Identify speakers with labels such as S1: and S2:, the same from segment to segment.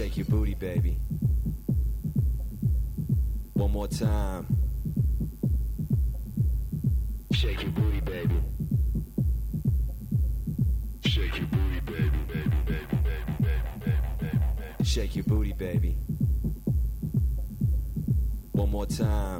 S1: shake your booty, baby. One more time. Shake your booty, baby. Shake your booty, baby, baby, baby, baby, baby, baby, baby. Shake your booty, baby. One more time.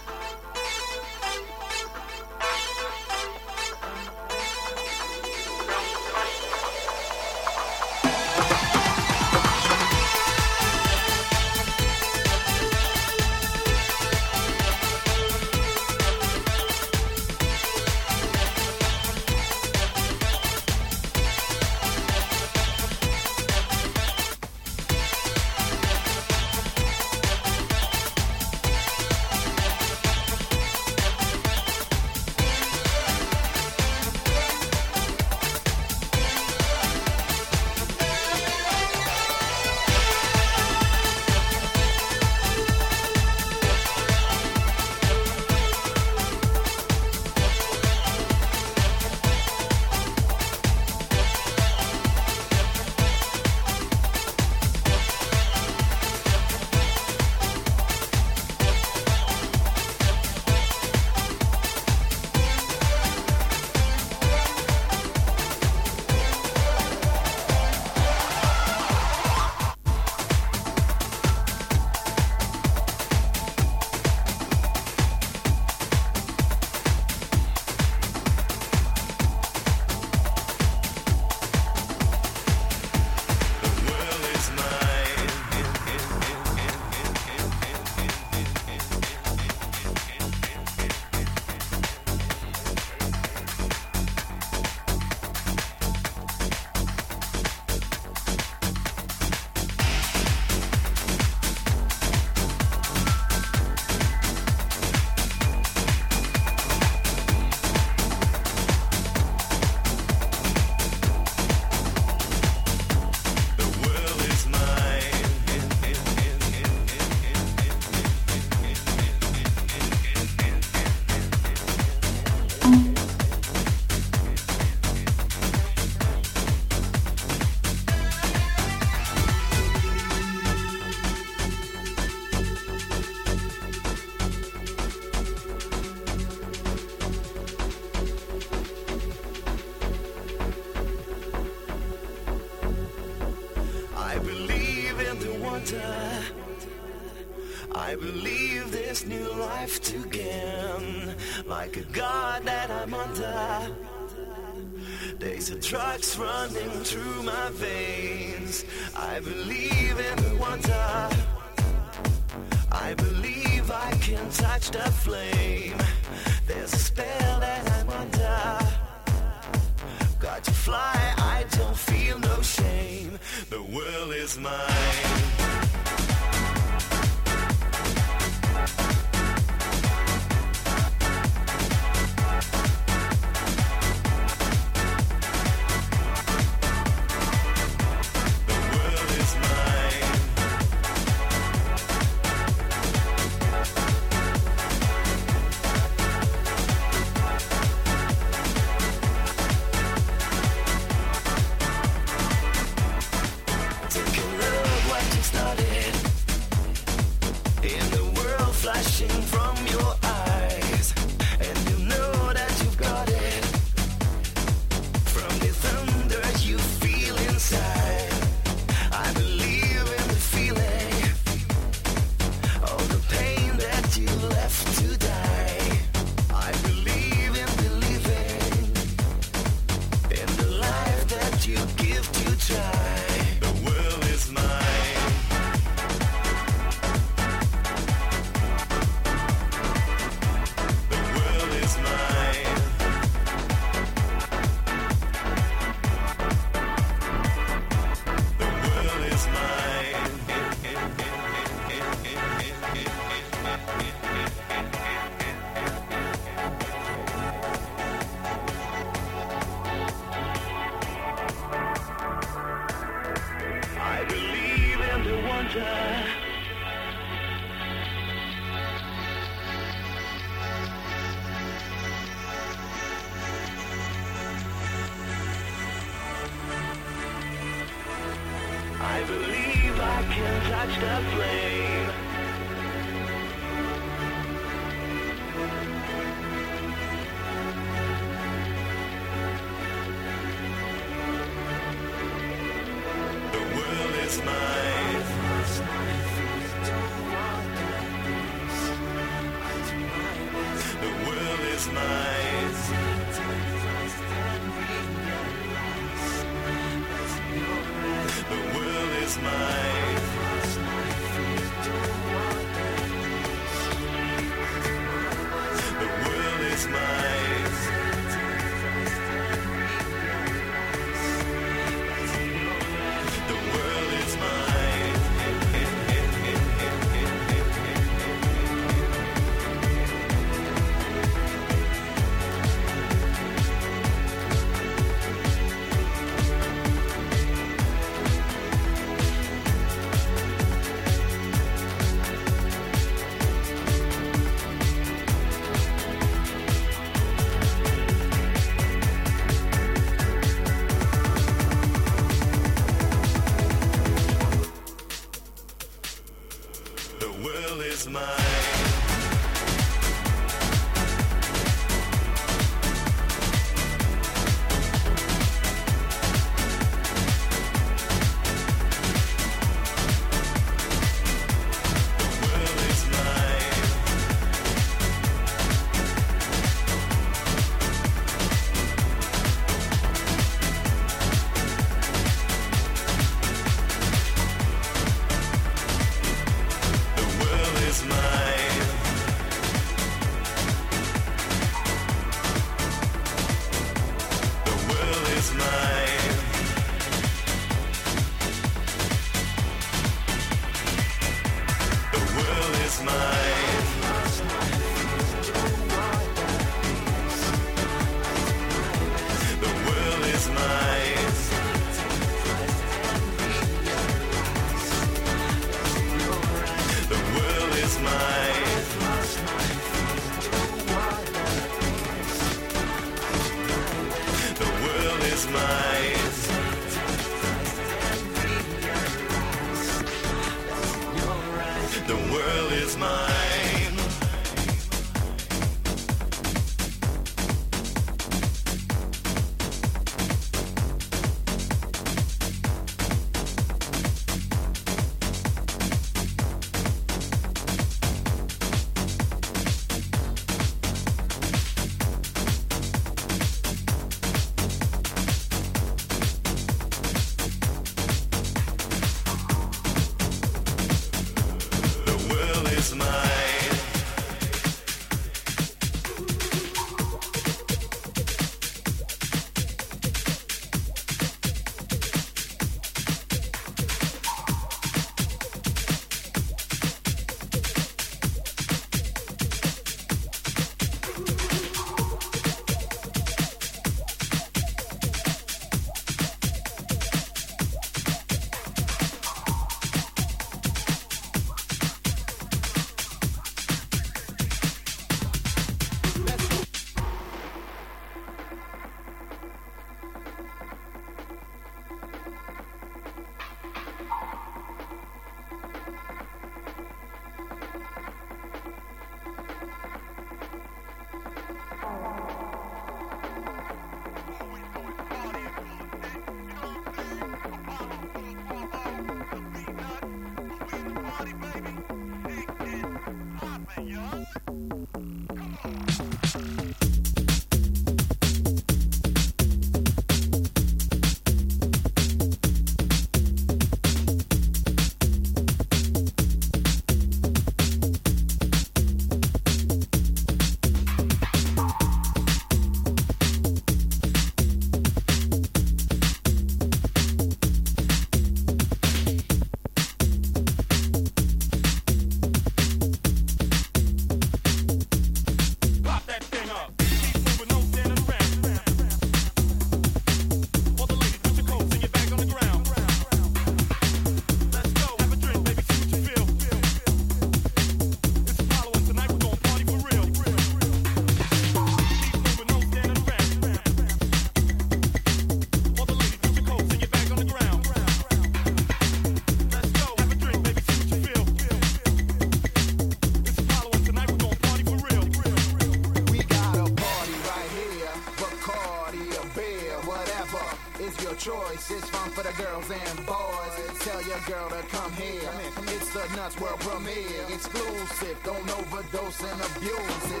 S2: And abuse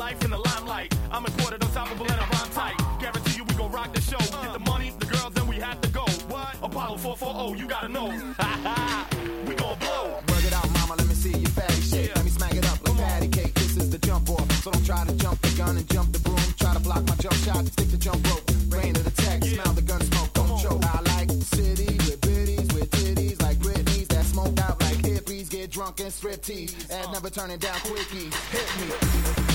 S2: life in the limelight. I'm imported, unstoppable, and I rhyme tight. Guarantee you we gon' rock the show. Get the money, the girls, and we have to go. What? Apollo 440, you gotta know. we gon' blow.
S3: Work it out, mama, let me see your fatty shake. Let me smack it up like patty cake. This is the jump off. So don't try to jump the gun and jump the broom. Try to block my jump shot, stick the jump rope. Rain of the tech, smell the gun smoke, don't choke. I like the city with biddies, with titties like Britney's that smoke out like hippies. Get drunk and strip tease. And uh. never turning down quickies. Hit me.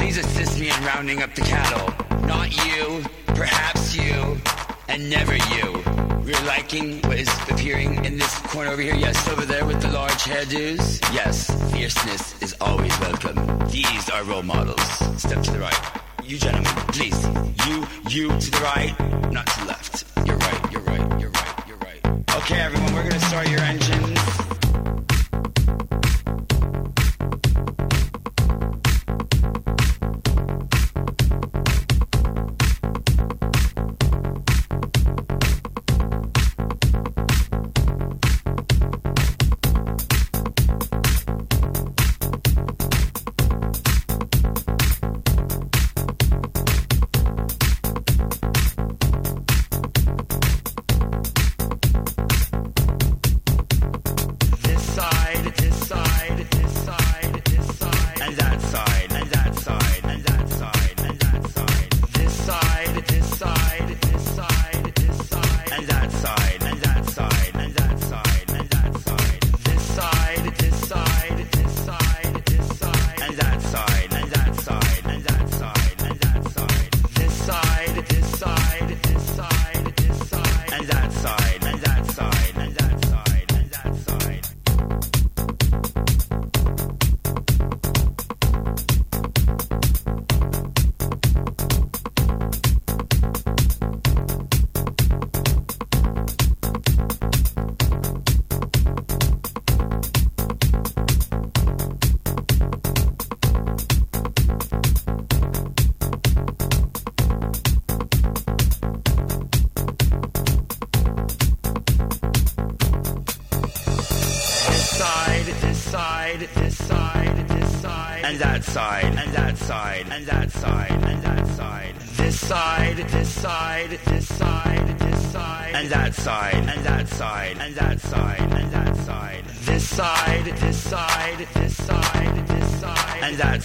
S4: Please assist me in rounding up the cattle. Not you, perhaps you, and never you. We're liking what is appearing in this corner over here. Yes, over there with the large hairdos. Yes, fierceness is always welcome. These are role models. Step to the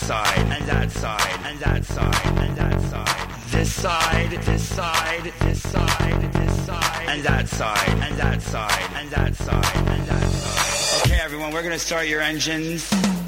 S4: side, and that side, and that side, and that side. This side, this side, this side, this side, and that side, and that side, and that side, and that side. Okay, everyone, we're gonna start your engines.